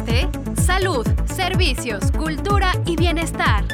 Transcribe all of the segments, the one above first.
ISTE, salud, servicios, cultura y bienestar.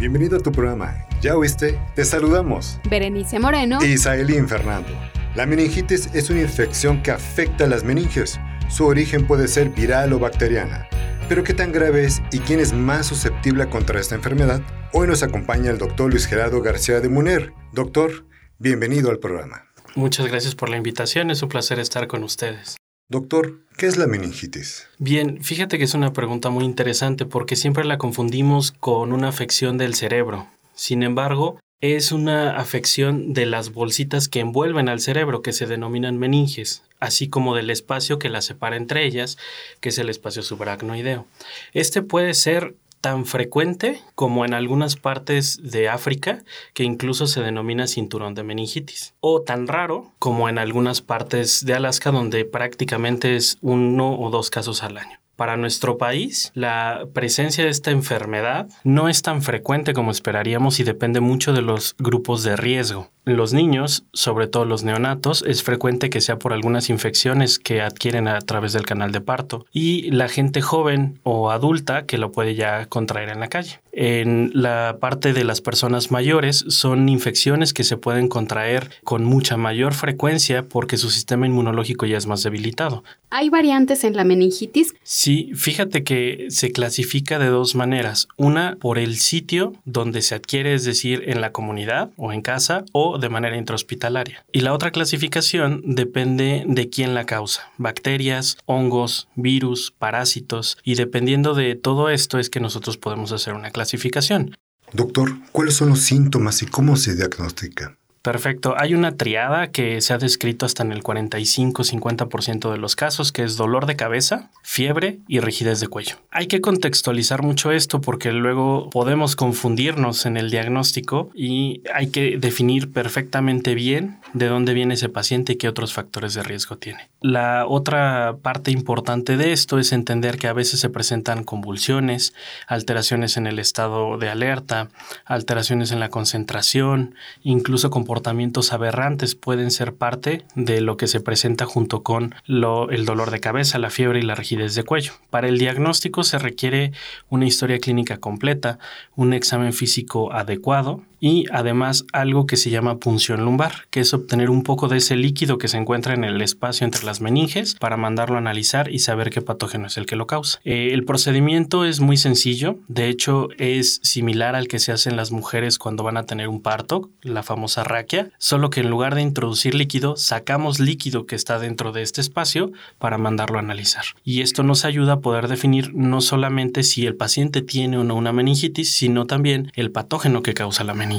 Bienvenido a tu programa. ¿Ya oíste? Te saludamos. Berenice Moreno y Isaelín Fernando. La meningitis es una infección que afecta a las meninges. Su origen puede ser viral o bacteriana. Pero qué tan grave es y quién es más susceptible contra esta enfermedad? Hoy nos acompaña el doctor Luis Gerardo García de Muner. Doctor, bienvenido al programa. Muchas gracias por la invitación, es un placer estar con ustedes. Doctor, ¿qué es la meningitis? Bien, fíjate que es una pregunta muy interesante porque siempre la confundimos con una afección del cerebro. Sin embargo, es una afección de las bolsitas que envuelven al cerebro, que se denominan meninges, así como del espacio que las separa entre ellas, que es el espacio subaracnoideo. Este puede ser tan frecuente como en algunas partes de África, que incluso se denomina cinturón de meningitis, o tan raro como en algunas partes de Alaska, donde prácticamente es uno o dos casos al año. Para nuestro país, la presencia de esta enfermedad no es tan frecuente como esperaríamos y depende mucho de los grupos de riesgo. En los niños, sobre todo los neonatos, es frecuente que sea por algunas infecciones que adquieren a través del canal de parto y la gente joven o adulta que lo puede ya contraer en la calle. En la parte de las personas mayores son infecciones que se pueden contraer con mucha mayor frecuencia porque su sistema inmunológico ya es más debilitado. ¿Hay variantes en la meningitis? Sí, fíjate que se clasifica de dos maneras. Una por el sitio donde se adquiere, es decir, en la comunidad o en casa, o de manera intrahospitalaria. Y la otra clasificación depende de quién la causa. Bacterias, hongos, virus, parásitos. Y dependiendo de todo esto es que nosotros podemos hacer una clasificación. Doctor, ¿cuáles son los síntomas y cómo se diagnostica? Perfecto. Hay una triada que se ha descrito hasta en el 45-50% de los casos, que es dolor de cabeza, fiebre y rigidez de cuello. Hay que contextualizar mucho esto porque luego podemos confundirnos en el diagnóstico y hay que definir perfectamente bien de dónde viene ese paciente y qué otros factores de riesgo tiene. La otra parte importante de esto es entender que a veces se presentan convulsiones, alteraciones en el estado de alerta, alteraciones en la concentración, incluso comportamientos comportamientos aberrantes pueden ser parte de lo que se presenta junto con el dolor de cabeza, la fiebre y la rigidez de cuello. Para el diagnóstico se requiere una historia clínica completa, un examen físico adecuado y además algo que se llama punción lumbar, que es obtener un poco de ese líquido que se encuentra en el espacio entre las meninges para mandarlo a analizar y saber qué patógeno es el que lo causa. Eh, el procedimiento es muy sencillo, de hecho es similar al que se hace en las mujeres cuando van a tener un parto, la famosa raquia, solo que en lugar de introducir líquido, sacamos líquido que está dentro de este espacio para mandarlo a analizar. Y esto nos ayuda a poder definir no solamente si el paciente tiene o no una meningitis, sino también el patógeno que causa la meningitis.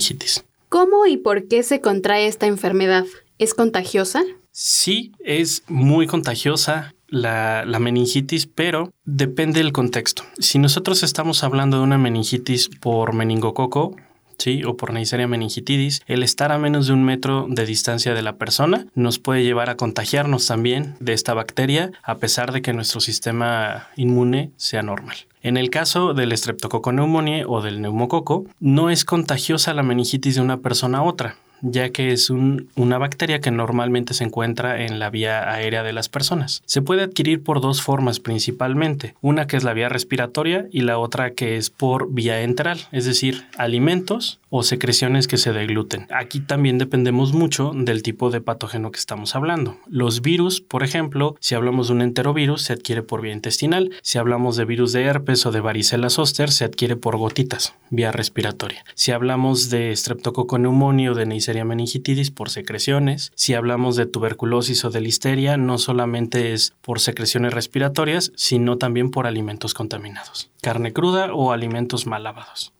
¿Cómo y por qué se contrae esta enfermedad? ¿Es contagiosa? Sí, es muy contagiosa. La, la, meningitis, pero depende del contexto. Si nosotros estamos hablando de una meningitis por meningococo, ¿sí? o por Neisseria meningitidis, el estar a menos de un metro de distancia de la persona nos puede llevar a contagiarnos también de esta bacteria, a pesar de que nuestro sistema inmune sea normal. En el caso del streptococo pneumoniae o del neumococo, no es contagiosa la meningitis de una persona a otra ya que es una bacteria que normalmente se encuentra en la vía aérea de las personas. Se puede adquirir por dos formas principalmente, una que es la vía respiratoria y la otra que es por vía enteral, es decir, alimentos o secreciones que se degluten. Aquí también dependemos mucho del tipo de patógeno que estamos hablando. Los virus, por ejemplo, si hablamos de un enterovirus, se adquiere por vía intestinal. Si hablamos de virus de herpes o de varicela zoster, se adquiere por gotitas, vía respiratoria. Si hablamos de streptococo pneumoniae o de Neisseria meningitidis, por secreciones. Si hablamos de tuberculosis o de listeria, no solamente es por secreciones respiratorias, sino también por alimentos contaminados, carne cruda o alimentos mal lavados.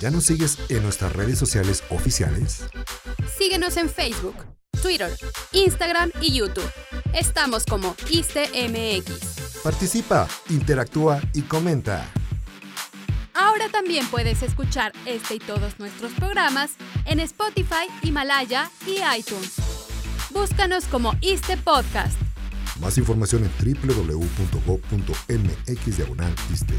¿Ya nos sigues en nuestras redes sociales oficiales? Síguenos en Facebook, Twitter, Instagram y YouTube. Estamos como ISTMX. Participa, interactúa y comenta. Ahora también puedes escuchar este y todos nuestros programas en Spotify, Himalaya y iTunes. Búscanos como ISTE Podcast. Más información en www.gov.mx iste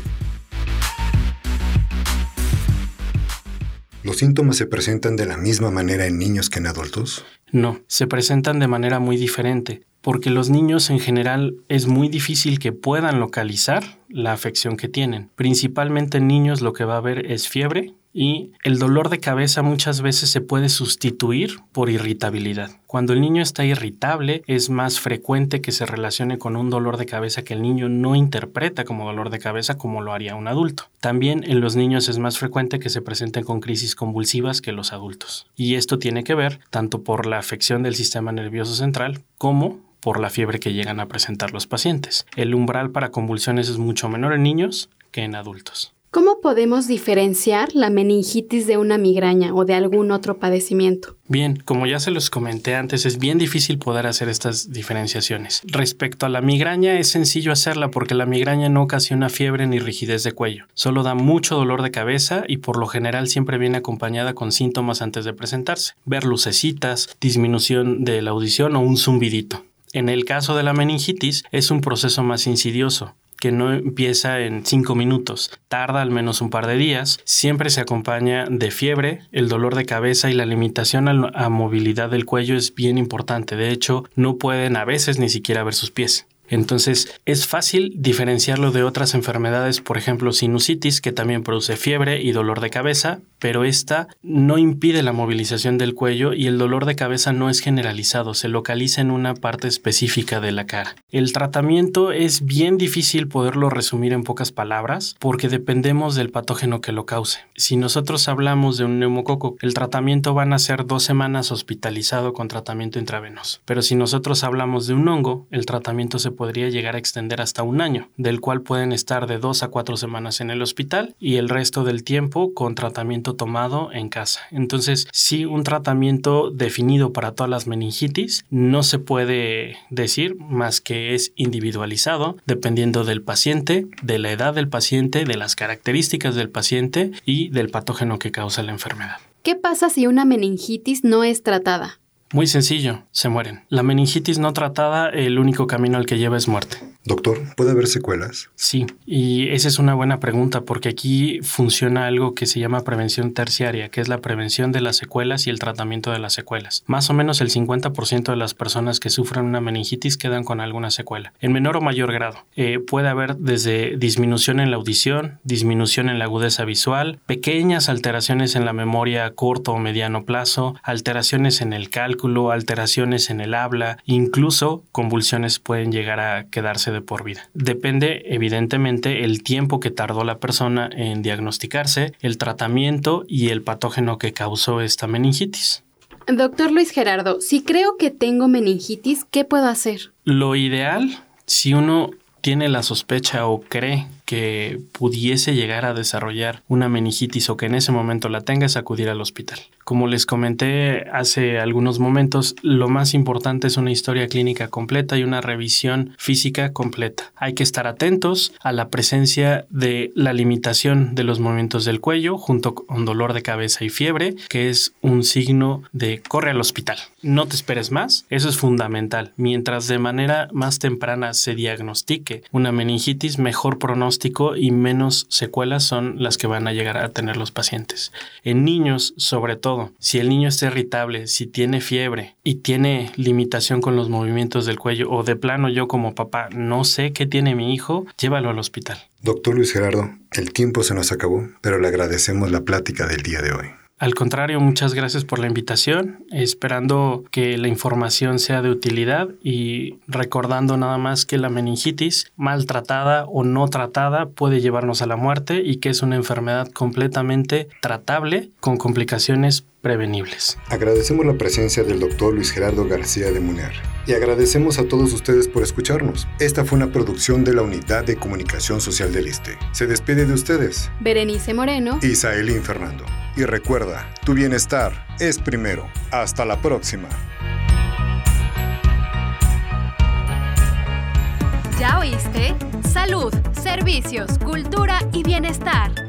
¿Los síntomas se presentan de la misma manera en niños que en adultos? No, se presentan de manera muy diferente porque los niños en general es muy difícil que puedan localizar la afección que tienen. Principalmente en niños lo que va a haber es fiebre, y el dolor de cabeza muchas veces se puede sustituir por irritabilidad. Cuando el niño está irritable es más frecuente que se relacione con un dolor de cabeza que el niño no interpreta como dolor de cabeza como lo haría un adulto. También en los niños es más frecuente que se presenten con crisis convulsivas que los adultos. Y esto tiene que ver tanto por la afección del sistema nervioso central como por la fiebre que llegan a presentar los pacientes. El umbral para convulsiones es mucho menor en niños que en adultos. ¿Cómo podemos diferenciar la meningitis de una migraña o de algún otro padecimiento? Bien, como ya se los comenté antes, es bien difícil poder hacer estas diferenciaciones. Respecto a la migraña, es sencillo hacerla porque la migraña no ocasiona fiebre ni rigidez de cuello, solo da mucho dolor de cabeza y por lo general siempre viene acompañada con síntomas antes de presentarse, ver lucecitas, disminución de la audición o un zumbidito. En el caso de la meningitis es un proceso más insidioso que no empieza en cinco minutos, tarda al menos un par de días, siempre se acompaña de fiebre, el dolor de cabeza y la limitación a, movilidad del cuello es bien importante, de hecho no pueden a veces ni siquiera ver sus pies. Entonces es fácil diferenciarlo de otras enfermedades, por ejemplo sinusitis, que también produce fiebre y dolor de cabeza, pero esta no impide la movilización del cuello y el dolor de cabeza no es generalizado, se localiza en una parte específica de la cara. El tratamiento es bien difícil poderlo resumir en pocas palabras porque dependemos del patógeno que lo cause. Si nosotros hablamos de un neumococo, el tratamiento van a ser dos semanas hospitalizado con tratamiento intravenoso. Pero si nosotros hablamos de un hongo, el tratamiento se podría llegar a extender hasta un año, del cual pueden estar de dos a cuatro semanas en el hospital y el resto del tiempo con tratamiento tomado en casa. Entonces, si un tratamiento definido para todas las meningitis no se puede decir más que es individualizado dependiendo del paciente, de la edad del paciente, de las características del paciente y del patógeno que causa la enfermedad. ¿Qué pasa si una meningitis no es tratada? Muy sencillo, se mueren. La meningitis no tratada, el único camino al que lleva es muerte. Doctor, ¿puede haber secuelas? Sí, y esa es una buena pregunta porque aquí funciona algo que se llama prevención terciaria, que es la prevención de las secuelas y el tratamiento de las secuelas. Más o menos el 50% de las personas que sufren una meningitis quedan con alguna secuela, en menor o mayor grado. Eh, puede haber desde disminución en la audición, disminución en la agudeza visual, pequeñas alteraciones en la memoria a corto o mediano plazo, alteraciones en el cálculo, alteraciones en el habla, incluso convulsiones pueden llegar a quedarse de por vida. Depende evidentemente el tiempo que tardó la persona en diagnosticarse, el tratamiento y el patógeno que causó esta meningitis. Doctor Luis Gerardo, si creo que tengo meningitis, ¿qué puedo hacer? Lo ideal, si uno tiene la sospecha o cree que pudiese llegar a desarrollar una meningitis o que en ese momento la tenga es acudir al hospital. Como les comenté hace algunos momentos, lo más importante es una historia clínica completa y una revisión física completa. Hay que estar atentos a la presencia de la limitación de los movimientos del cuello junto con dolor de cabeza y fiebre, que es un signo de corre al hospital. No te esperes más, eso es fundamental. Mientras de manera más temprana se diagnostique una meningitis, mejor pronóstico y menos secuelas son las que van a llegar a tener los pacientes. En niños, sobre todo, si el niño está irritable, si tiene fiebre y tiene limitación con los movimientos del cuello o de plano yo como papá no sé qué tiene mi hijo, llévalo al hospital. Doctor Luis Gerardo, el tiempo se nos acabó, pero le agradecemos la plática del día de hoy. Al contrario, muchas gracias por la invitación, esperando que la información sea de utilidad y recordando nada más que la meningitis, maltratada o no tratada, puede llevarnos a la muerte y que es una enfermedad completamente tratable con complicaciones prevenibles. Agradecemos la presencia del doctor Luis Gerardo García de Muner y agradecemos a todos ustedes por escucharnos. Esta fue una producción de la Unidad de Comunicación Social del ISTE. Se despide de ustedes Berenice Moreno y Saelín Fernando. Y recuerda, tu bienestar es primero. Hasta la próxima. ¿Ya oíste? Salud, servicios, cultura y bienestar.